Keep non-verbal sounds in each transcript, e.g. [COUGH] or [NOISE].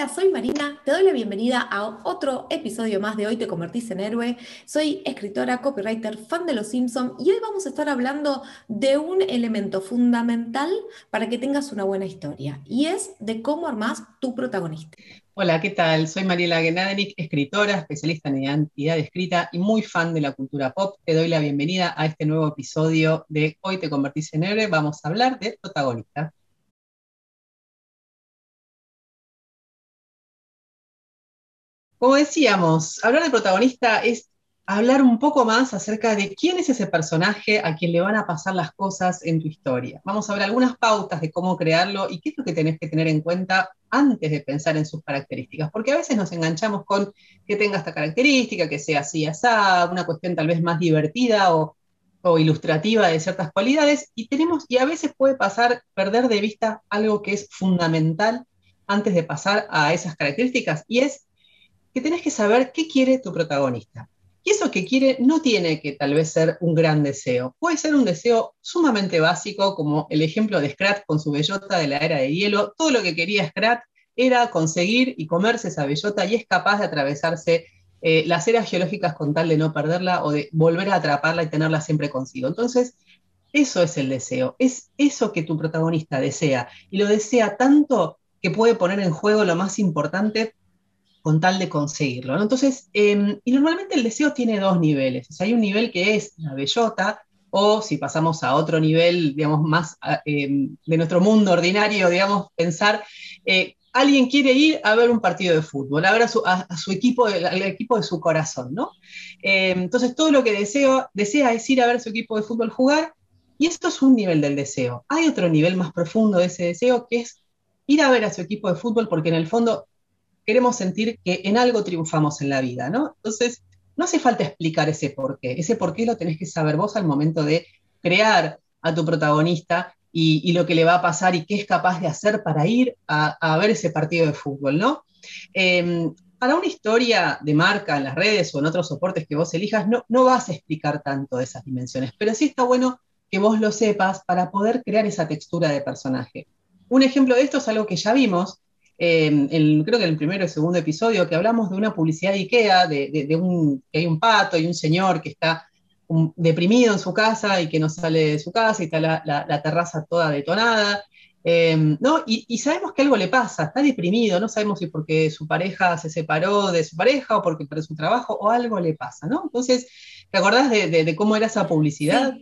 Hola, soy Marina, te doy la bienvenida a otro episodio más de Hoy te convertís en héroe. Soy escritora, copywriter, fan de Los Simpson y hoy vamos a estar hablando de un elemento fundamental para que tengas una buena historia y es de cómo armás tu protagonista. Hola, ¿qué tal? Soy Mariela Genadenik, escritora, especialista en identidad escrita y muy fan de la cultura pop. Te doy la bienvenida a este nuevo episodio de Hoy te convertís en héroe. Vamos a hablar de protagonista. Como decíamos, hablar de protagonista es hablar un poco más acerca de quién es ese personaje a quien le van a pasar las cosas en tu historia. Vamos a ver algunas pautas de cómo crearlo y qué es lo que tenés que tener en cuenta antes de pensar en sus características, porque a veces nos enganchamos con que tenga esta característica, que sea así, así, una cuestión tal vez más divertida o, o ilustrativa de ciertas cualidades, y tenemos, y a veces puede pasar perder de vista algo que es fundamental antes de pasar a esas características, y es que tenés que saber qué quiere tu protagonista. Y eso que quiere no tiene que tal vez ser un gran deseo. Puede ser un deseo sumamente básico, como el ejemplo de Scrat con su bellota de la era de hielo. Todo lo que quería Scrat era conseguir y comerse esa bellota y es capaz de atravesarse eh, las eras geológicas con tal de no perderla o de volver a atraparla y tenerla siempre consigo. Entonces, eso es el deseo. Es eso que tu protagonista desea. Y lo desea tanto que puede poner en juego lo más importante con tal de conseguirlo. Entonces, em, y normalmente el deseo tiene dos niveles. hay un nivel que es la bellota, o si pasamos a otro nivel, digamos, más em, de nuestro mundo ordinario, digamos, pensar, eh, alguien quiere ir a ver un partido de fútbol, a ver a su, equipo, al equipo de su corazón, ¿no? Em, entonces, todo lo que deseo, desea es ir a ver su equipo de fútbol jugar, y esto es un nivel del deseo. Hay otro nivel más profundo de ese deseo, que es ir a ver a su equipo de fútbol porque en el fondo queremos sentir que en algo triunfamos en la vida, ¿no? Entonces, no hace falta explicar ese por qué. Ese por qué lo tenés que saber vos al momento de crear a tu protagonista y, lo que le va a pasar y qué es capaz de hacer para ir a, ver ese partido de fútbol, ¿no? Em, para una historia de marca en las redes o en otros soportes que vos elijas, no, no vas a explicar tanto de esas dimensiones, pero sí está bueno que vos lo sepas para poder crear esa textura de personaje. Un ejemplo de esto es algo que ya vimos, Creo que en el primero y segundo episodio, que hablamos de una publicidad de IKEA, de, un, que hay un pato y un señor que está deprimido en su casa y que no sale de su casa y está la, terraza toda detonada. Em, ¿no? Y, sabemos que algo le pasa, está deprimido, no sabemos si porque su pareja se separó de su pareja o porque perdió su trabajo o algo le pasa, ¿no? Entonces, ¿te acordás de, cómo era esa publicidad?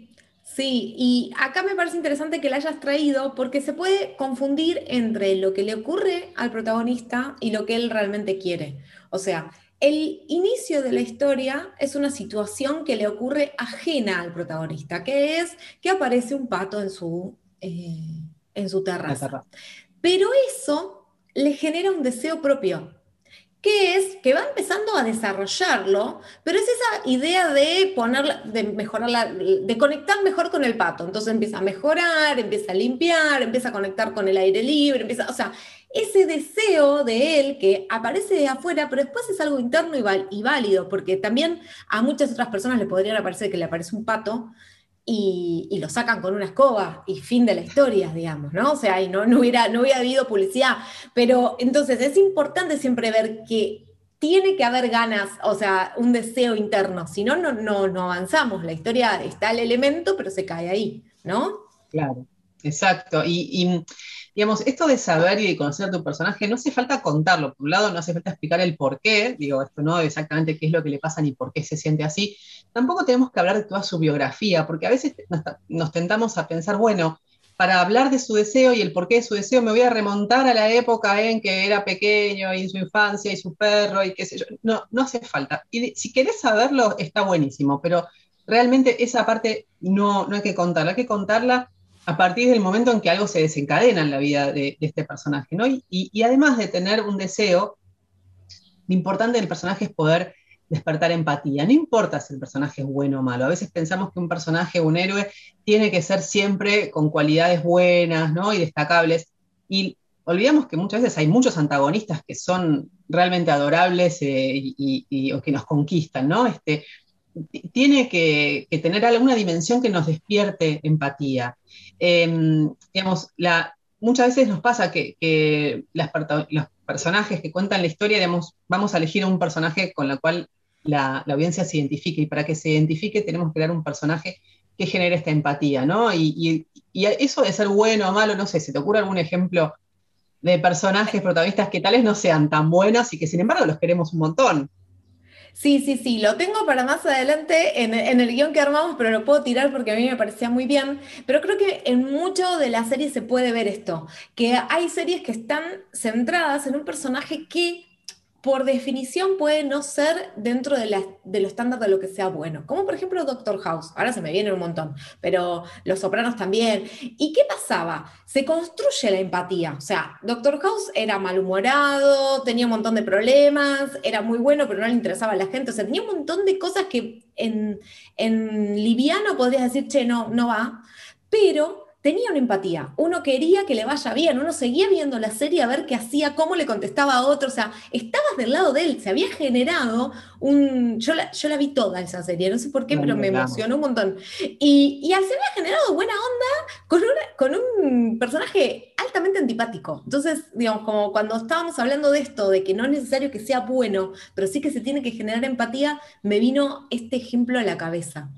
Y acá me parece interesante que la hayas traído porque se puede confundir entre lo que le ocurre al protagonista y lo que él realmente quiere. O sea, el inicio de la historia es una situación que le ocurre ajena al protagonista, que es que aparece un pato en su, eh, en su terraza. Pero eso le genera un deseo propio que es que va empezando a desarrollarlo, pero es esa idea de ponerla, de mejorarla, de conectar mejor con el pato. Entonces empieza a mejorar, empieza a limpiar, empieza a conectar con el aire libre, empieza, o sea, ese deseo de él que aparece de afuera, pero después es algo interno y, válido, porque también a muchas otras personas le podría parecer que le aparece un pato y, lo sacan con una escoba y fin de la historia, digamos, ¿no? O sea, y no, no, hubiera, no hubiera habido publicidad. Pero entonces es importante siempre ver que tiene que haber ganas, o sea, un deseo interno, si no, no, no avanzamos. La historia está el elemento, pero se cae ahí, ¿no? Claro, exacto. y digamos, esto de saber y de conocer a tu personaje, no hace falta contarlo. Por un lado, no hace falta explicar el por qué, digo, esto no exactamente qué es lo que le pasa ni por qué se siente así. Tampoco tenemos que hablar de toda su biografía, porque a veces nos, tentamos a pensar, bueno, para hablar de su deseo y el porqué de su deseo, me voy a remontar a la época en que era pequeño y en su infancia y su perro y qué sé yo. No, no hace falta. Y si querés saberlo, está buenísimo, pero realmente esa parte no, no hay que contarla, hay que contarla a partir del momento en que algo se desencadena en la vida de, este personaje, ¿no? Y, además de tener un deseo, lo importante del personaje es poder despertar empatía. No importa si el personaje es bueno o malo. A veces pensamos que un personaje, un héroe, tiene que ser siempre con cualidades buenas, ¿no? Y destacables. Y olvidamos que muchas veces hay muchos antagonistas que son realmente adorables eh, y, o que nos conquistan, ¿no? Este, tiene que, tener alguna dimensión que nos despierte empatía. Em, digamos, muchas veces nos pasa que, los personajes que cuentan la historia, digamos, vamos a elegir un personaje con el cual la, audiencia se identifique y para que se identifique tenemos que crear un personaje que genere esta empatía, ¿no? Y, eso de ser bueno o malo, no sé, ¿se te ocurre algún ejemplo de personajes protagonistas que tales no sean tan buenos y que sin embargo los queremos un montón? Sí, sí, sí, lo tengo para más adelante en, el guion que armamos, pero lo puedo tirar porque a mí me parecía muy bien. Pero creo que en mucho de las series se puede ver esto, que hay series que están centradas en un personaje que por definición puede no ser dentro de, la, de lo estándar de lo que sea bueno. Como por ejemplo Doctor House, ahora se me viene un montón, pero Los Sopranos también. ¿Y qué pasaba? Se construye la empatía. O sea, Doctor House era malhumorado, tenía un montón de problemas, era muy bueno, pero no le interesaba a la gente. O sea, tenía un montón de cosas que en, en liviano podrías decir, che, no, no va. Pero tenía una empatía, uno quería que le vaya bien, uno seguía viendo la serie a ver qué hacía, cómo le contestaba a otro, o sea, estabas del lado de él, se había generado un... Yo la, yo la vi toda esa serie, no sé por qué, pero me emocionó un montón. Y, y se había generado buena onda con, con un personaje altamente antipático. Entonces, digamos, como cuando estábamos hablando de esto, de que no es necesario que sea bueno, pero sí que se tiene que generar empatía, me vino este ejemplo a la cabeza.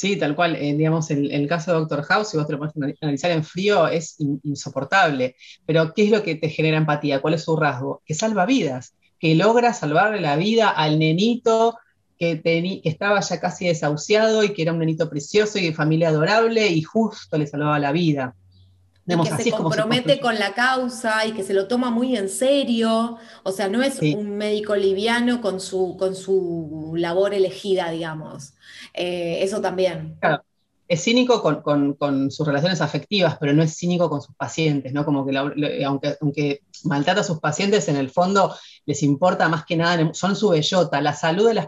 Sí, tal cual. Eh, digamos, el, el, caso de Doctor House, si vos te lo pones analizar en frío, es insoportable. Pero, ¿qué es lo que te genera empatía? ¿Cuál es su rasgo? Que salva vidas, que logra salvarle la vida al nenito que, que estaba ya casi desahuciado y que era un nenito precioso y de familia adorable y justo le salvaba la vida que se compromete con la causa y que se lo toma muy en serio. O sea, no es un médico liviano con su, con su labor elegida, digamos. Eh, eso también. Claro. Es cínico con, sus relaciones afectivas, pero no es cínico con sus pacientes, ¿no? Como que aunque, maltrata a sus pacientes, en el fondo les importa más que nada, son su bellota, la salud de los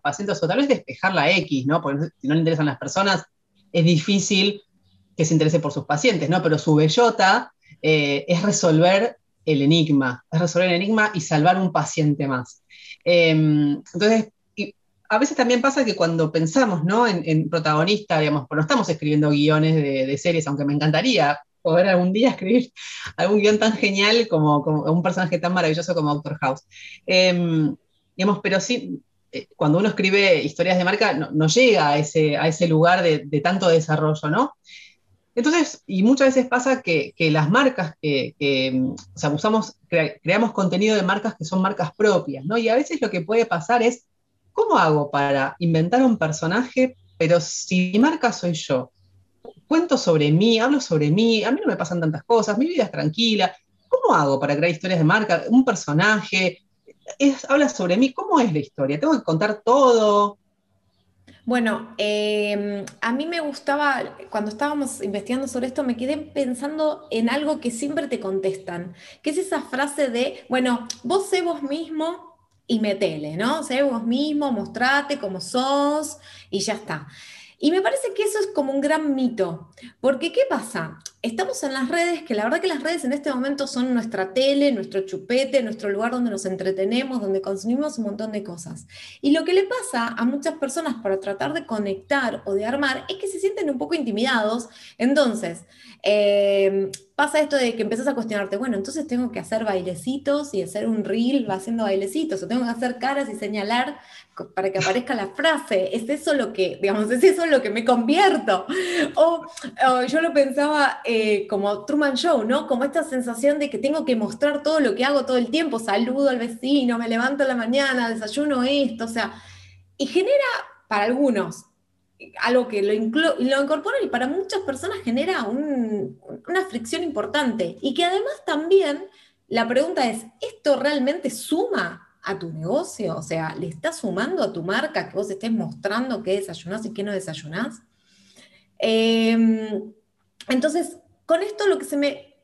pacientes, o tal vez despejar la X, ¿no? Porque si no le interesan las personas, es difícil que se interese por sus pacientes, ¿no? Pero su bellota eh, es resolver el enigma, es resolver el enigma y salvar un paciente más. Em, entonces, a veces también pasa que cuando pensamos ¿no? en, protagonista, digamos, no estamos escribiendo guiones de, series, aunque me encantaría poder algún día [LAUGHS] escribir algún guion tan genial como, un personaje tan maravilloso como Doctor House. Em, digamos, pero sí, eh, cuando uno escribe historias de marca, no, llega a ese, lugar de, de, tanto desarrollo, ¿no? Entonces, y muchas veces pasa que, las marcas que, o sea, usamos, creamos contenido de marcas que son marcas propias, ¿no? Y a veces lo que puede pasar es, ¿cómo hago para inventar un personaje, pero si mi marca soy yo? Cuento sobre mí, hablo sobre mí, a mí no me pasan tantas cosas, mi vida es tranquila. ¿Cómo hago para crear historias de marca? Un personaje, habla sobre mí, ¿cómo es la historia? ¿Tengo que contar todo? Bueno, em, a mí me gustaba, cuando estábamos investigando sobre esto, me quedé pensando en algo que siempre te contestan, que es esa frase de, bueno, vos sé vos mismo y metele, ¿no? Sé vos mismo, mostrate como sos y ya está. Y me parece que eso es como un gran mito, porque ¿qué pasa? Estamos en las redes, que la verdad que las redes en este momento son nuestra tele, nuestro chupete, nuestro lugar donde nos entretenemos, donde consumimos un montón de cosas. Y lo que le pasa a muchas personas para tratar de conectar o de armar es que se sienten un poco intimidados. Entonces, eh, pasa esto de que empezás a cuestionarte, bueno, entonces tengo que hacer bailecitos y hacer un reel va haciendo bailecitos, o tengo que hacer caras y señalar para que aparezca la frase. ¿Es eso lo que, digamos, es eso lo que me convierto? O, yo lo pensaba eh, como Truman Show, ¿no? Como esta sensación de que tengo que mostrar todo lo que hago todo el tiempo, saludo al vecino, me levanto en la mañana, desayuno esto, o sea, y genera para algunos algo que lo, lo incorporan y para muchas personas genera una fricción importante. Y que además también la pregunta es, ¿esto realmente suma a tu negocio? O sea, ¿le está sumando a tu marca que vos estés mostrando qué desayunás y qué no desayunás? Em, entonces, con esto lo que se me...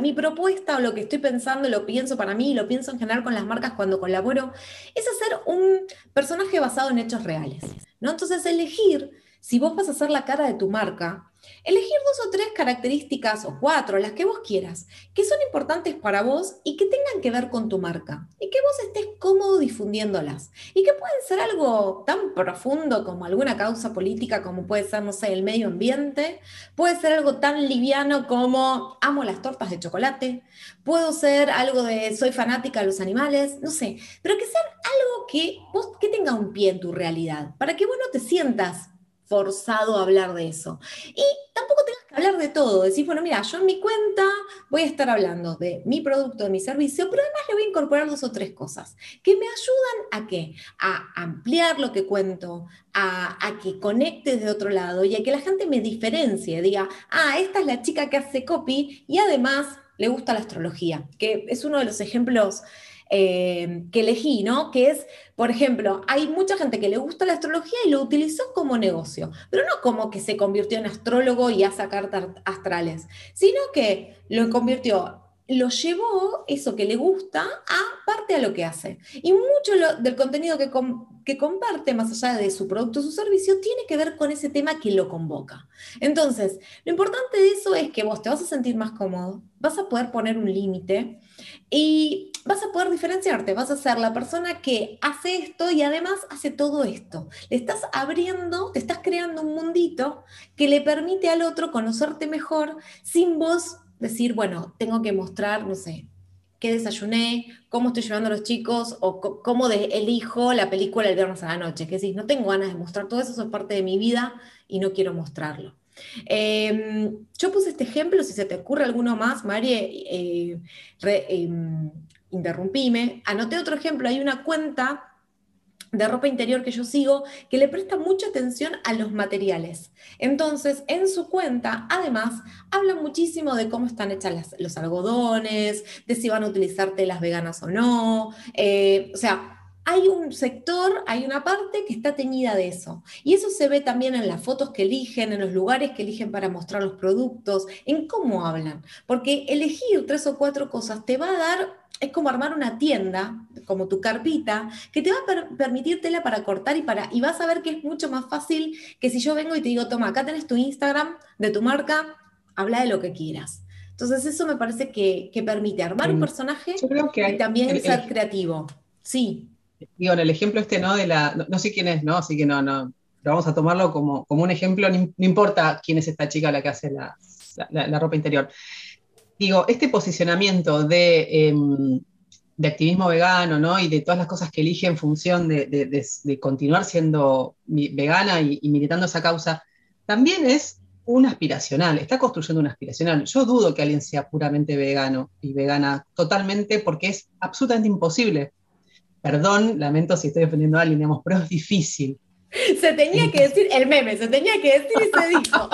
mi propuesta o lo que estoy pensando, lo pienso para mí, lo pienso en general con las marcas cuando colaboro, es hacer un personaje basado en hechos reales. ¿no? Entonces, elegir si vos vas a hacer la cara de tu marca, Elegir dos o tres características o cuatro, las que vos quieras, que son importantes para vos y que tengan que ver con tu marca y que vos estés cómodo difundiéndolas y que pueden ser algo tan profundo como alguna causa política como puede ser, no sé, el medio ambiente, puede ser algo tan liviano como amo las tortas de chocolate, puedo ser algo de soy fanática de los animales, no sé, pero que sean algo que vos que tenga un pie en tu realidad, para que vos no te sientas forzado a hablar de eso. Y tampoco tengas que hablar de todo, decir, bueno, mira, yo en mi cuenta voy a estar hablando de mi producto, de mi servicio, pero además le voy a incorporar dos o tres cosas que me ayudan a qué? A ampliar lo que cuento, a, a que conecte de otro lado y a que la gente me diferencie, diga, ah, esta es la chica que hace copy y además le gusta la astrología, que es uno de los ejemplos eh, que elegí, ¿no? Que es, por ejemplo, hay mucha gente que le gusta la astrología y lo utilizó como negocio, pero no como que se convirtió en astrólogo y hace cartas astrales, sino que lo convirtió lo llevó eso que le gusta a parte a lo que hace. Y mucho del contenido que, que comparte, más allá de su producto o su servicio, tiene que ver con ese tema que lo convoca. Entonces, lo importante de eso es que vos te vas a sentir más cómodo, vas a poder poner un límite y vas a poder diferenciarte, vas a ser la persona que hace esto y además hace todo esto. Le estás abriendo, te estás creando un mundito que le permite al otro conocerte mejor sin vos decir, bueno, tengo que mostrar, no sé, qué desayuné, cómo estoy llevando a los chicos o cómo elijo la película el viernes a la noche. Que si no tengo ganas de mostrar todo eso, eso es parte de mi vida y no quiero mostrarlo. Em, yo puse este ejemplo, si se te ocurre alguno más, María, eh, em, interrumpime. Anoté otro ejemplo, hay una cuenta de ropa interior que yo sigo que le presta mucha atención a los materiales. Entonces, en su cuenta, además, habla muchísimo de cómo están hechas los algodones, de si van a utilizar telas veganas o no. Eh, o sea, hay un sector, hay una parte que está teñida de eso. Y eso se ve también en las fotos que eligen, en los lugares que eligen para mostrar los productos, en cómo hablan. Porque elegir tres o cuatro cosas te va a dar es como armar una tienda, como tu carpita, que te va a permitir tela para cortar y para y vas a ver que es mucho más fácil que si yo vengo y te digo, toma, acá tenés tu Instagram de tu marca, habla de lo que quieras. Entonces eso me parece que, permite armar un personaje y también ser creativo. Sí. Digo, en el ejemplo este, ¿no? De la, no, sé quién es, ¿no? Así que no, no, pero vamos a tomarlo como, como un ejemplo, no, importa quién es esta chica la que hace la, la ropa interior digo, este posicionamiento em, de, activismo vegano, ¿no? Y de todas las cosas que elige en función de, continuar siendo vegana y, militando esa causa, también es un aspiracional, está construyendo un aspiracional. Yo dudo que alguien sea puramente vegano y vegana totalmente porque es absolutamente imposible. Perdón, lamento si estoy ofendiendo a alguien, digamos, pero es difícil. Se tenía que decir el meme, se tenía que decir y se [LAUGHS] dijo.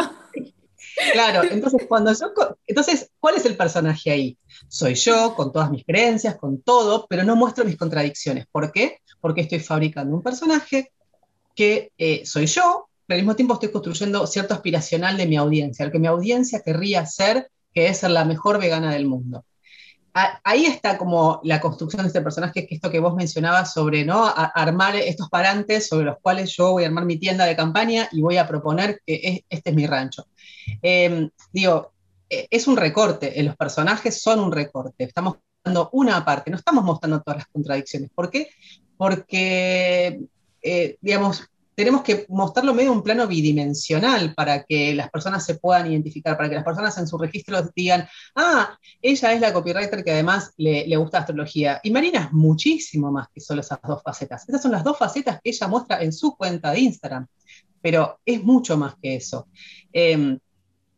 Claro, entonces cuando yo, entonces, ¿cuál es el personaje ahí? Soy yo, con todas mis creencias, con todo, pero no muestro mis contradicciones. ¿Por qué? Porque estoy fabricando un personaje que eh, soy yo, pero al mismo tiempo estoy construyendo cierto aspiracional de mi audiencia, el que mi audiencia querría ser, que es ser la mejor vegana del mundo ahí está como la construcción de este personaje, que esto que vos mencionabas sobre ¿no? armar estos parantes sobre los cuales yo voy a armar mi tienda de campaña y voy a proponer que este es mi rancho. Em, digo, e, es un recorte, eh, los personajes son un recorte, estamos mostrando una parte, no estamos mostrando todas las contradicciones. ¿Por qué? Porque, eh, digamos, tenemos que mostrarlo medio un plano bidimensional para que las personas se puedan identificar, para que las personas en su registro digan, ah, ella es la copywriter que además le, gusta astrología. Y Marina es muchísimo más que solo esas dos facetas. Esas son las dos facetas que ella muestra en su cuenta de Instagram, pero es mucho más que eso. Em,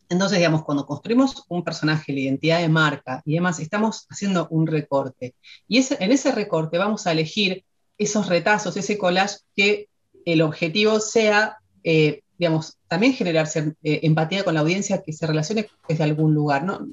entonces, digamos, cuando construimos un personaje, la identidad de marca y demás, estamos haciendo un recorte. Y en ese recorte vamos a elegir esos retazos, ese collage que el objetivo sea, eh, digamos, también generar eh, empatía con la audiencia que se relacione desde algún lugar, ¿no?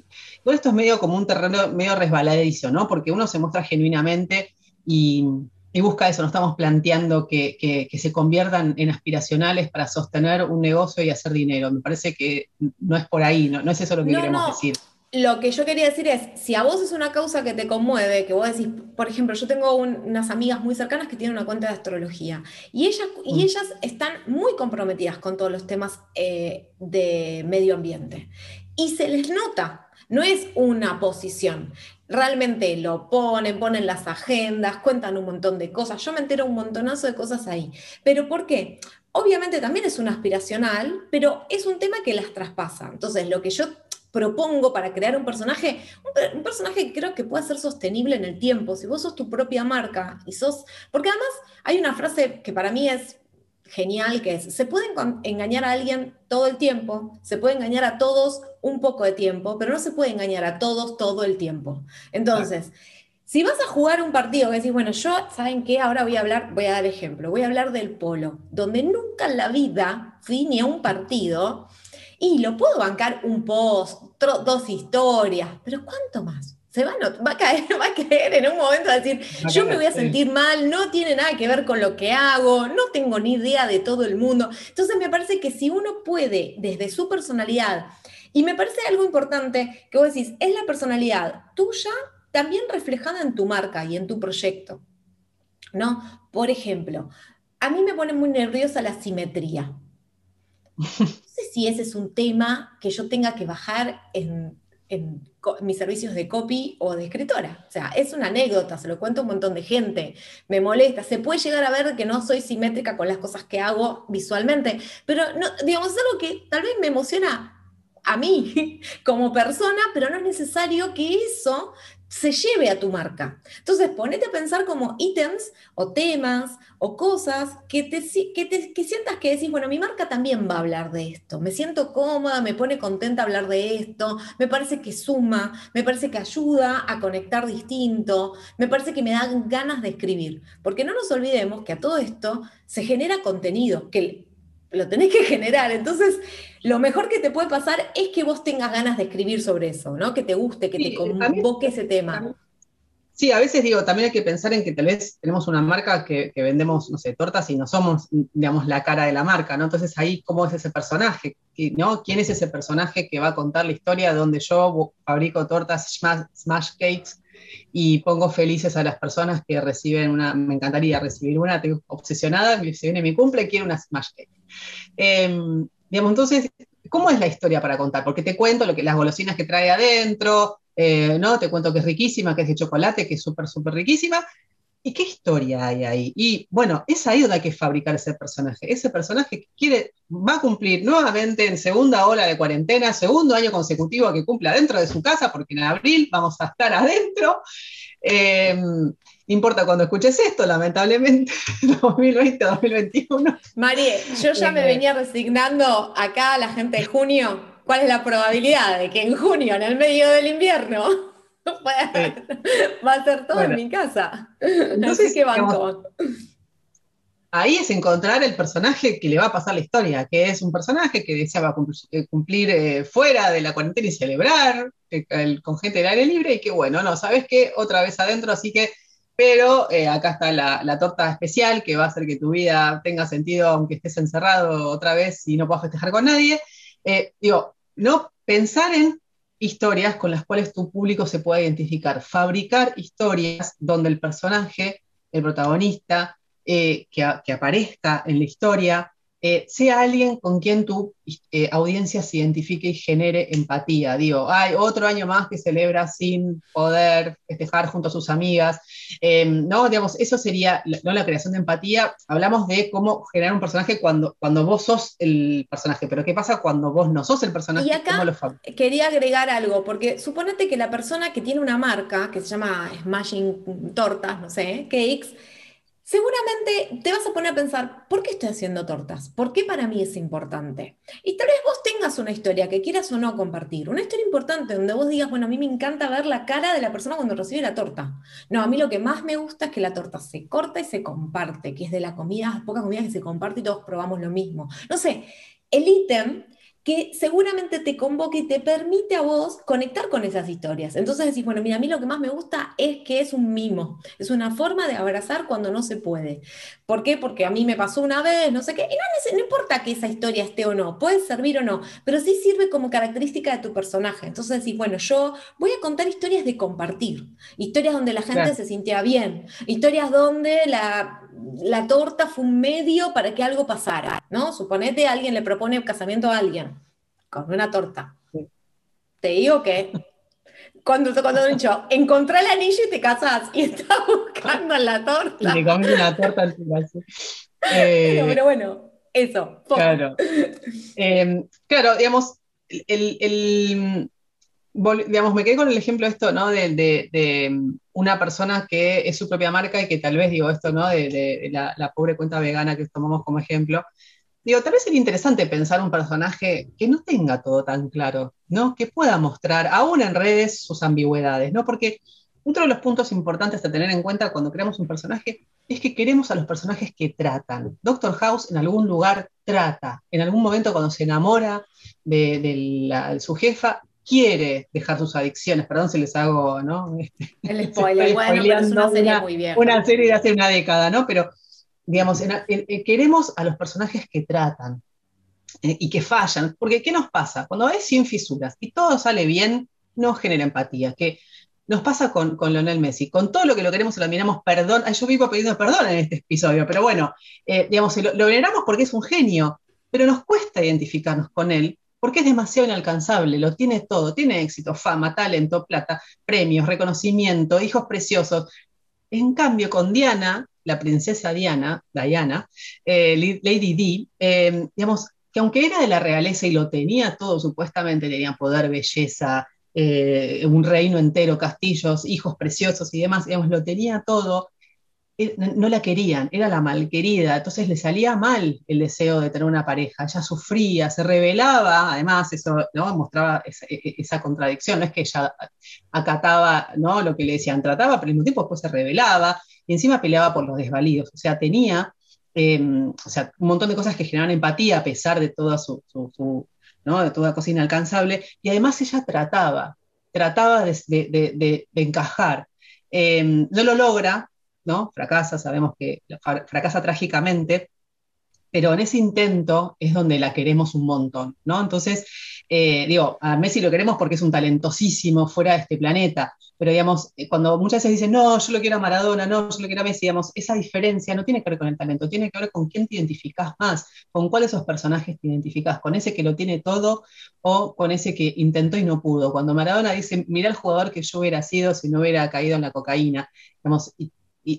Todo esto es medio como un terreno medio resbaladizo, ¿no? Porque uno se muestra genuinamente y, busca eso, no estamos planteando que, se conviertan en aspiracionales para sostener un negocio y hacer dinero. Me parece que no es por ahí, no, no es eso lo que queremos decir. Lo que yo quería decir es, si a vos es una causa que te conmueve, que vos decís, por ejemplo, yo tengo unas amigas muy cercanas que tienen una cuenta de astrología y ellas, y mm. ellas están muy comprometidas con todos los temas eh, de medio ambiente. Y se les nota, no es una posición. Realmente lo ponen, ponen las agendas, cuentan un montón de cosas. Yo me entero un montonazo de cosas ahí. ¿Pero por qué? Obviamente también es un aspiracional, pero es un tema que las traspasa. Entonces, lo que yo propongo para crear un personaje, un, personaje que creo que pueda ser sostenible en el tiempo. Si vos sos tu propia marca y sos, porque además hay una frase que para mí es genial, que es, se puede engañar a alguien todo el tiempo, se puede engañar a todos un poco de tiempo, pero no se puede engañar a todos todo el tiempo. Entonces, si vas a jugar un partido que decís, bueno, yo, ¿saben qué? Ahora voy a hablar, voy a dar ejemplo, voy a hablar del polo, donde nunca en la vida fui ni a un partido, y lo puedo bancar un post, dos historias, pero ¿cuánto más? Se va, va, a caer, [LAUGHS] va a caer en un momento de decir, yo me voy a sentir mal, no tiene nada que ver con lo que hago, no tengo ni idea de todo el mundo. Entonces me parece que si uno puede, desde su personalidad, y me parece algo importante que vos decís, es la personalidad tuya también reflejada en tu marca y en tu proyecto. ¿No? Por ejemplo, a mí me pone muy nerviosa la simetría. No sé si ese es un tema que yo tenga que bajar en, mis servicios de copy o de escritora. O sea, es una anécdota, se lo cuento a un montón de gente, me molesta, se puede llegar a ver que no soy simétrica con las cosas que hago visualmente, pero digamos, es algo que tal vez me emociona a mí [LAUGHS] como persona, pero no es necesario que eso se lleve a tu marca. Entonces, ponete a pensar como ítems o temas o cosas que, te, que, sientas que decís, bueno, mi marca también va a hablar de esto. Me siento cómoda, me pone contenta hablar de esto, me parece que suma, me parece que ayuda a conectar distinto, me parece que me dan ganas de escribir. Porque no nos olvidemos que a todo esto se genera contenido, que lo tenés que generar. Entonces, lo mejor que te puede pasar es que vos tengas ganas de escribir sobre eso, ¿no? Que te guste, que te convoque ese tema. Sí, a veces digo, también hay que pensar en que tal vez tenemos una marca que, vendemos, no sé, tortas y no somos, digamos, la cara de la marca, ¿no? Entonces ahí, ¿cómo es ese personaje? ¿no? ¿Quién es ese personaje que va a contar la historia donde yo fabrico tortas smash cakes y pongo felices a las personas que reciben una, me encantaría recibir una, estoy obsesionada, si viene mi cumple, quiero una smash cake. Em, digamos, entonces, ¿cómo es la historia para contar? Porque te cuento lo que, las golosinas que trae adentro, eh, ¿no? Te cuento que es riquísima, que es de chocolate, que es súper, súper riquísima, ¿Y qué historia hay ahí? Y bueno, es ahí donde hay que fabricar ese personaje. Ese personaje quiere, va a cumplir nuevamente en segunda ola de cuarentena, segundo año consecutivo que cumple adentro de su casa, porque en abril vamos a estar adentro. Eh, importa cuando escuches esto, lamentablemente, 2020, 2021. María, yo ya me eh, venía resignando acá a la gente de junio. ¿Cuál es la probabilidad de que en junio, en el medio del invierno, [LAUGHS] [LAUGHS] Va a ser todo en mi casa. No sé qué banco. Ahí es encontrar el personaje que le va a pasar la historia, que es un personaje que deseaba cumplir, eh, fuera de la cuarentena y celebrar con gente del aire libre, y que bueno, no, ¿sabes qué? Otra vez adentro, así que pero eh, acá está la, torta especial que va a hacer que tu vida tenga sentido aunque estés encerrado otra vez y no puedas festejar con nadie. Eh, digo, no pensar en historias con las cuales tu público se pueda identificar. Fabricar historias donde el personaje, el protagonista, eh, que, que, aparezca en la historia, eh, sea alguien con quien tu eh, audiencia se identifique y genere empatía. Digo, hay otro año más que celebra sin poder festejar junto a sus amigas. Em, no, digamos, eso sería no la creación de empatía. Hablamos de cómo generar un personaje cuando, cuando vos sos el personaje, pero ¿qué pasa cuando vos no sos el personaje? Y acá quería agregar algo, porque suponete que la persona que tiene una marca que se llama Smashing Tortas, no sé, Cakes, Seguramente te vas a poner a pensar, ¿por qué estoy haciendo tortas? ¿Por qué para mí es importante? Y tal vez vos tengas una historia que quieras o no compartir, una historia importante donde vos digas, bueno, a mí me encanta ver la cara de la persona cuando recibe la torta. No, a mí lo que más me gusta es que la torta se corta y se comparte, que es de la comida, pocas comidas que se comparte y todos probamos lo mismo. No sé, el ítem que seguramente te convoque y te permite a vos conectar con esas historias. Entonces decís, bueno, mira, a mí lo que más me gusta es que es un mimo, es una forma de abrazar cuando no se puede. ¿Por qué? Porque a mí me pasó una vez, no sé qué, y no, no importa que esa historia esté o no, puede servir o no, pero sí sirve como característica de tu personaje. Entonces decís, bueno, yo voy a contar historias de compartir, historias donde la gente se sintiera bien, historias donde la, la torta fue un medio para que algo pasara, ¿no? Suponete alguien le propone casamiento a alguien con una torta. Te digo que cuando, cuando han dicho, encontré el anillo y te casas y estás [LAUGHS] buscando la torta. Y te comes una torta al final. Eh, pero, bueno, eso. Claro. [LAUGHS] Eh, claro, digamos, el, digamos, me quedé con el ejemplo de esto, ¿no? De, de, una persona que es su propia marca y que tal vez, digo, esto, ¿no? De, la, la, pobre cuenta vegana que tomamos como ejemplo, Digo, tal vez sería interesante pensar un personaje que no tenga todo tan claro, ¿no? Que pueda mostrar, aún en redes, sus ambigüedades, ¿no? Porque otro de los puntos importantes a tener en cuenta cuando creamos un personaje es que queremos a los personajes que tratan. Doctor House en algún lugar trata, en algún momento cuando se enamora de, su jefa, quiere dejar sus adicciones. Perdón si les hago, ¿no? El spoiler, bueno, pero es una serie muy bien. Una serie de hace una década, ¿no? Pero digamos, queremos a los personajes que tratan eh, y que fallan, porque ¿qué nos pasa? Cuando es sin fisuras y todo sale bien, nos genera empatía, que nos pasa con, con Lionel Messi, con todo lo que lo queremos lo miramos, perdón, yo vivo pidiendo perdón en este episodio, pero bueno, eh, digamos, lo, lo veneramos porque es un genio, pero nos cuesta identificarnos con él porque es demasiado inalcanzable, lo tiene todo, tiene éxito, fama, talento, plata, premios, reconocimiento, hijos preciosos. En cambio, con Diana, la princesa Diana, Diana, eh, Lady Di, eh, digamos, que aunque era de la realeza y lo tenía todo, supuestamente tenía poder, belleza, eh, un reino entero, castillos, hijos preciosos y demás, digamos, lo tenía todo, no la querían, era la malquerida, entonces le salía mal el deseo de tener una pareja, ella sufría, se rebelaba, además eso ¿no? mostraba esa, e, e, esa, contradicción, no es que ella acataba ¿no? lo que le decían, trataba, pero al mismo tiempo después se rebelaba, y encima peleaba por los desvalidos, o sea, tenía em, o sea, un montón de cosas que generaban empatía a pesar de toda su, ¿no? de toda cosa inalcanzable, y además ella trataba, trataba de, encajar. Em, no lo logra, ¿no? Fracasa, sabemos que fracasa trágicamente, pero en ese intento es donde la queremos un montón, ¿no? Entonces, eh, digo, a Messi lo queremos porque es un talentosísimo fuera de este planeta, pero digamos, eh, cuando muchas veces dicen, no, yo lo quiero a Maradona, no, yo lo quiero a Messi, digamos, esa diferencia no tiene que ver con el talento, tiene que ver con quién te identificás más, con cuáles esos personajes te identificás, con ese que lo tiene todo o con ese que intentó y no pudo. Cuando Maradona dice, mira el jugador que yo hubiera sido si no hubiera caído en la cocaína, digamos, y,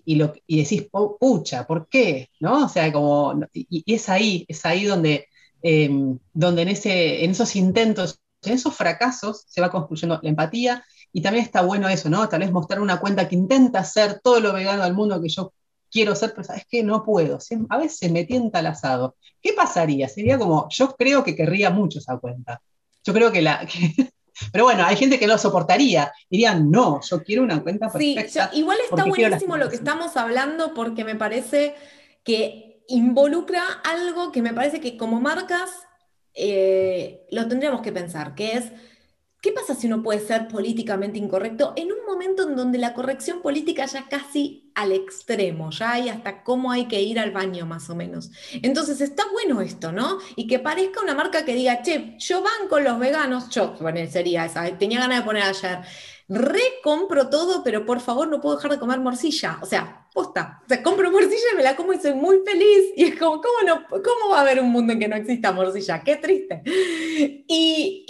y, lo, y decís, pucha, ¿por qué? ¿No? O sea, como, y, es ahí, es ahí donde, em, donde en, ese, en esos intentos, en esos fracasos se va construyendo la empatía y también está bueno eso, ¿no? Tal vez mostrar una cuenta que intenta ser todo lo vegano del mundo que yo quiero ser, pero sabes que no puedo. A veces me tienta el asado. ¿Qué pasaría? Sería como, yo creo que querría mucho esa cuenta. Yo creo que la. [LAUGHS] pero bueno, hay gente que lo soportaría. Dirían, no, yo quiero una cuenta perfecta. Sí, igual está buenísimo lo que estamos hablando porque me parece que involucra algo que me parece que como marcas eh, lo tendríamos que pensar, que es ¿Qué pasa si uno puede ser políticamente incorrecto en un momento en donde la corrección política ya casi al extremo, ya hay hasta cómo hay que ir al baño más o menos? Entonces está bueno esto, ¿no? Y que parezca una marca que diga, che, yo banco los veganos, yo, bueno, sería esa, tenía ganas de poner ayer, recompro todo, pero por favor no puedo dejar de comer morcilla. O sea, posta. O sea, compro morcilla y me la como y soy muy feliz. Y es como, ¿cómo, no, va a haber un mundo en que no exista morcilla? Qué triste. Y,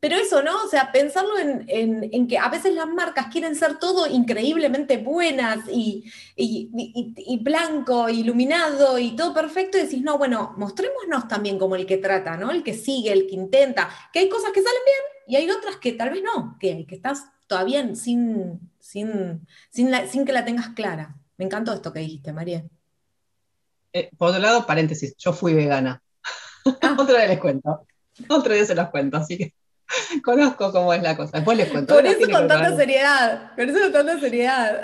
pero eso, ¿no? O sea, pensarlo en, que a veces las marcas quieren ser todo increíblemente buenas y, y, blanco, iluminado y todo perfecto, y decís, no, bueno, mostrémonos también como el que trata, ¿no? El que sigue, el que intenta, que hay cosas que salen bien y hay otras que tal vez no, que, que estás todavía sin, sin, sin, que la tengas clara. Me encantó esto que dijiste, María. Eh, por otro lado, paréntesis, yo fui vegana. Ah. [LAUGHS] Otro día les cuento. Otro día se los cuento, así que [LAUGHS] conozco cómo es la cosa. Después les cuento. Por eso con tanta seriedad. Por eso con tanta seriedad.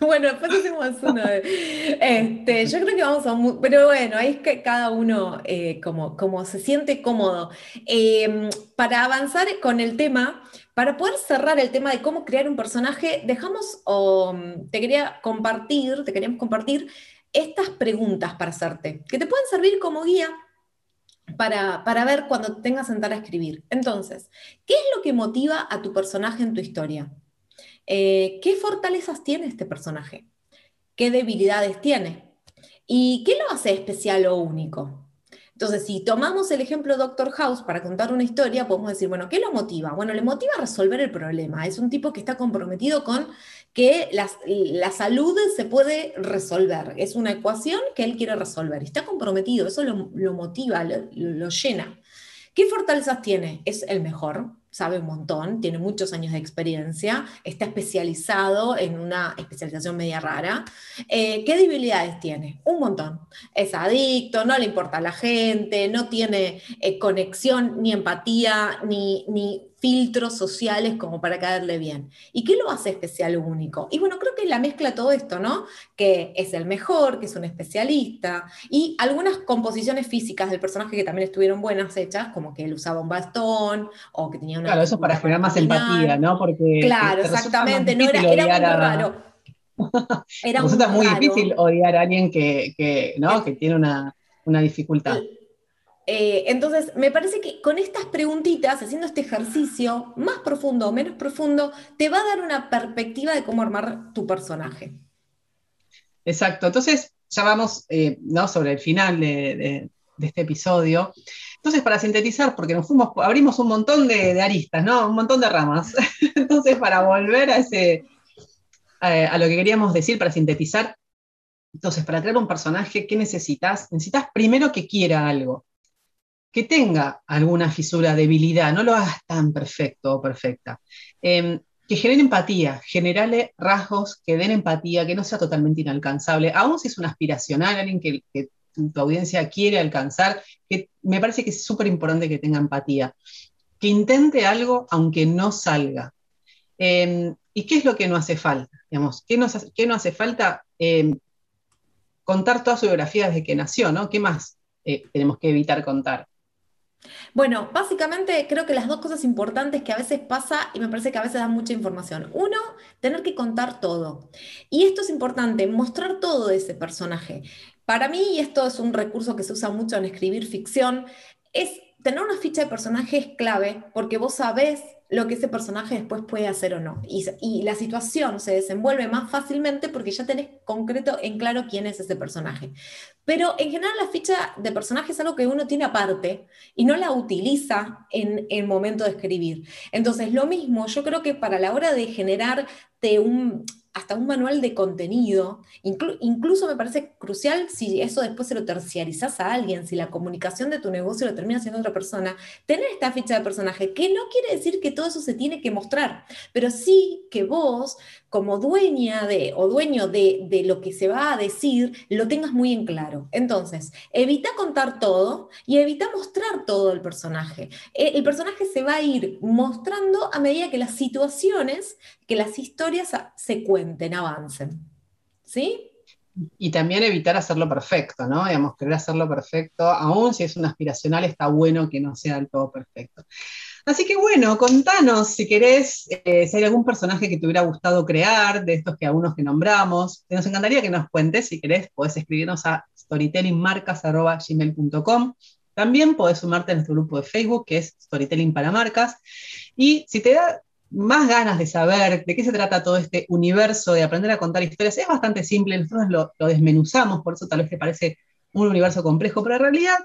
Bueno, después hacemos uno. Este, yo creo que vamos a... Pero bueno, ahí es que cada uno eh, como, como se siente cómodo. Em, para avanzar con el tema, para poder cerrar el tema de cómo crear un personaje, dejamos, o te quería compartir, te queríamos compartir estas preguntas para hacerte, que te pueden servir como guía para, para, ver cuando te tengas sentar a escribir. Entonces, ¿qué es lo que motiva a tu personaje en tu historia? Eh, ¿Qué fortalezas tiene este personaje? ¿Qué debilidades tiene? ¿Y qué lo hace especial o único? Entonces, si tomamos el ejemplo Doctor House para contar una historia, podemos decir, bueno, ¿qué lo motiva? Bueno, le motiva a resolver el problema. Es un tipo que está comprometido con que la, salud se puede resolver. Es una ecuación que él quiere resolver. Está comprometido, eso lo, motiva, lo llena. ¿Qué fortalezas tiene? Es el mejor, sabe un montón, tiene muchos años de experiencia, está especializado en una especialización media rara. Eh, ¿Qué debilidades tiene? Un montón. Es adicto, no le importa a la gente, no tiene eh, conexión ni empatía, ni, ni filtros sociales como para caerle bien. ¿Y qué lo hace especial o único? Y bueno, creo que la mezcla todo esto, ¿no? Que es el mejor, que es un especialista, y algunas composiciones físicas del personaje que también estuvieron buenas hechas, como que él usaba un bastón o que tenía una... Claro, eso para generar más empatía, ¿no? Porque claro, exactamente, no era, era muy raro. [LAUGHS] Era resulta muy, difícil odiar a alguien que, ¿no? que tiene una, una dificultad. Eh, entonces, me parece que con estas preguntitas, haciendo este ejercicio, más profundo o menos profundo, te va a dar una perspectiva de cómo armar tu personaje. Exacto. Entonces, ya vamos eh, ¿no? sobre el final de, este episodio. Entonces, para sintetizar, porque nos fuimos, abrimos un montón de, aristas, ¿no? Un montón de ramas. [LAUGHS] Entonces, para volver a ese, a lo que queríamos decir, para sintetizar, entonces, para crear un personaje, ¿qué necesitas? Necesitas primero que quiera algo que tenga alguna fisura, debilidad, no lo hagas tan perfecto o perfecta. Em, que genere empatía, generale rasgos que den empatía, que no sea totalmente inalcanzable, aún si es un aspiracional, alguien que, tu audiencia quiere alcanzar, que me parece que es súper importante que tenga empatía, que intente algo aunque no salga. Em, ¿Y qué es lo que no hace falta? Digamos, ¿qué, no hace falta? Em, contar toda su biografía desde que nació, ¿no? ¿Qué más eh, tenemos que evitar contar? Bueno, básicamente creo que las dos cosas importantes que a veces pasa y me parece que a veces dan mucha información. Uno, tener que contar todo. Y esto es importante, mostrar todo de ese personaje. Para mí, y esto es un recurso que se usa mucho en escribir ficción, es tener una ficha de personaje es clave porque vos sabés lo que ese personaje después puede hacer o no. Y, la situación se desenvuelve más fácilmente porque ya tenés concreto en claro quién es ese personaje. Pero en general la ficha de personaje es algo que uno tiene aparte y no la utiliza en el momento de escribir. Entonces, lo mismo, yo creo que para la hora de generarte un, hasta un manual de contenido. incluso me parece crucial si eso después se lo terciarizas a alguien, si la comunicación de tu negocio lo termina siendo otra persona, tener esta ficha de personaje, que no quiere decir que todo eso se tiene que mostrar, pero sí que vos, como dueña de o dueño de, de lo que se va a decir, lo tengas muy en claro. Entonces, evita contar todo y evita mostrar todo el personaje. E, el personaje se va a ir mostrando a medida que las situaciones, que las historias se cuentan avancen. ¿Sí? Y también evitar hacerlo perfecto, ¿no? Digamos, querer hacerlo perfecto, aún si es un aspiracional, está bueno que no sea del todo perfecto. Así que bueno, contanos si querés, eh, si hay algún personaje que te hubiera gustado crear, de estos que algunos que nombramos. Nos encantaría que nos cuentes, si querés, podés escribirnos a storytellingmarcas.gmail.com. También podés sumarte a nuestro grupo de Facebook, que es Storytelling para Marcas. Y si te da más ganas de saber de qué se trata todo este universo de aprender a contar historias, es bastante simple, nosotros lo, lo desmenuzamos, por eso tal vez te parece un universo complejo, pero en realidad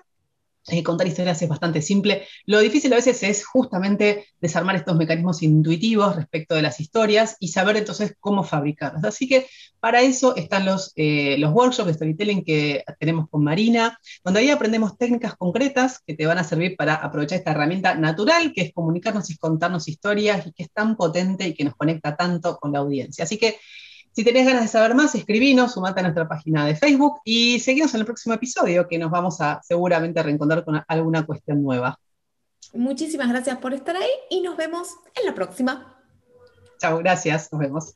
contar historias es bastante simple. Lo difícil a veces es justamente desarmar estos mecanismos intuitivos respecto de las historias y saber entonces cómo fabricarlas. Así que para eso están los, eh, los workshops de storytelling que tenemos con Marina, donde ahí aprendemos técnicas concretas que te van a servir para aprovechar esta herramienta natural que es comunicarnos y contarnos historias y que es tan potente y que nos conecta tanto con la audiencia. Así que si tenés ganas de saber más, escribinos, sumate a nuestra página de Facebook y seguimos en el próximo episodio que nos vamos a seguramente reencontrar con alguna cuestión nueva. Muchísimas gracias por estar ahí y nos vemos en la próxima. Chao, gracias, nos vemos.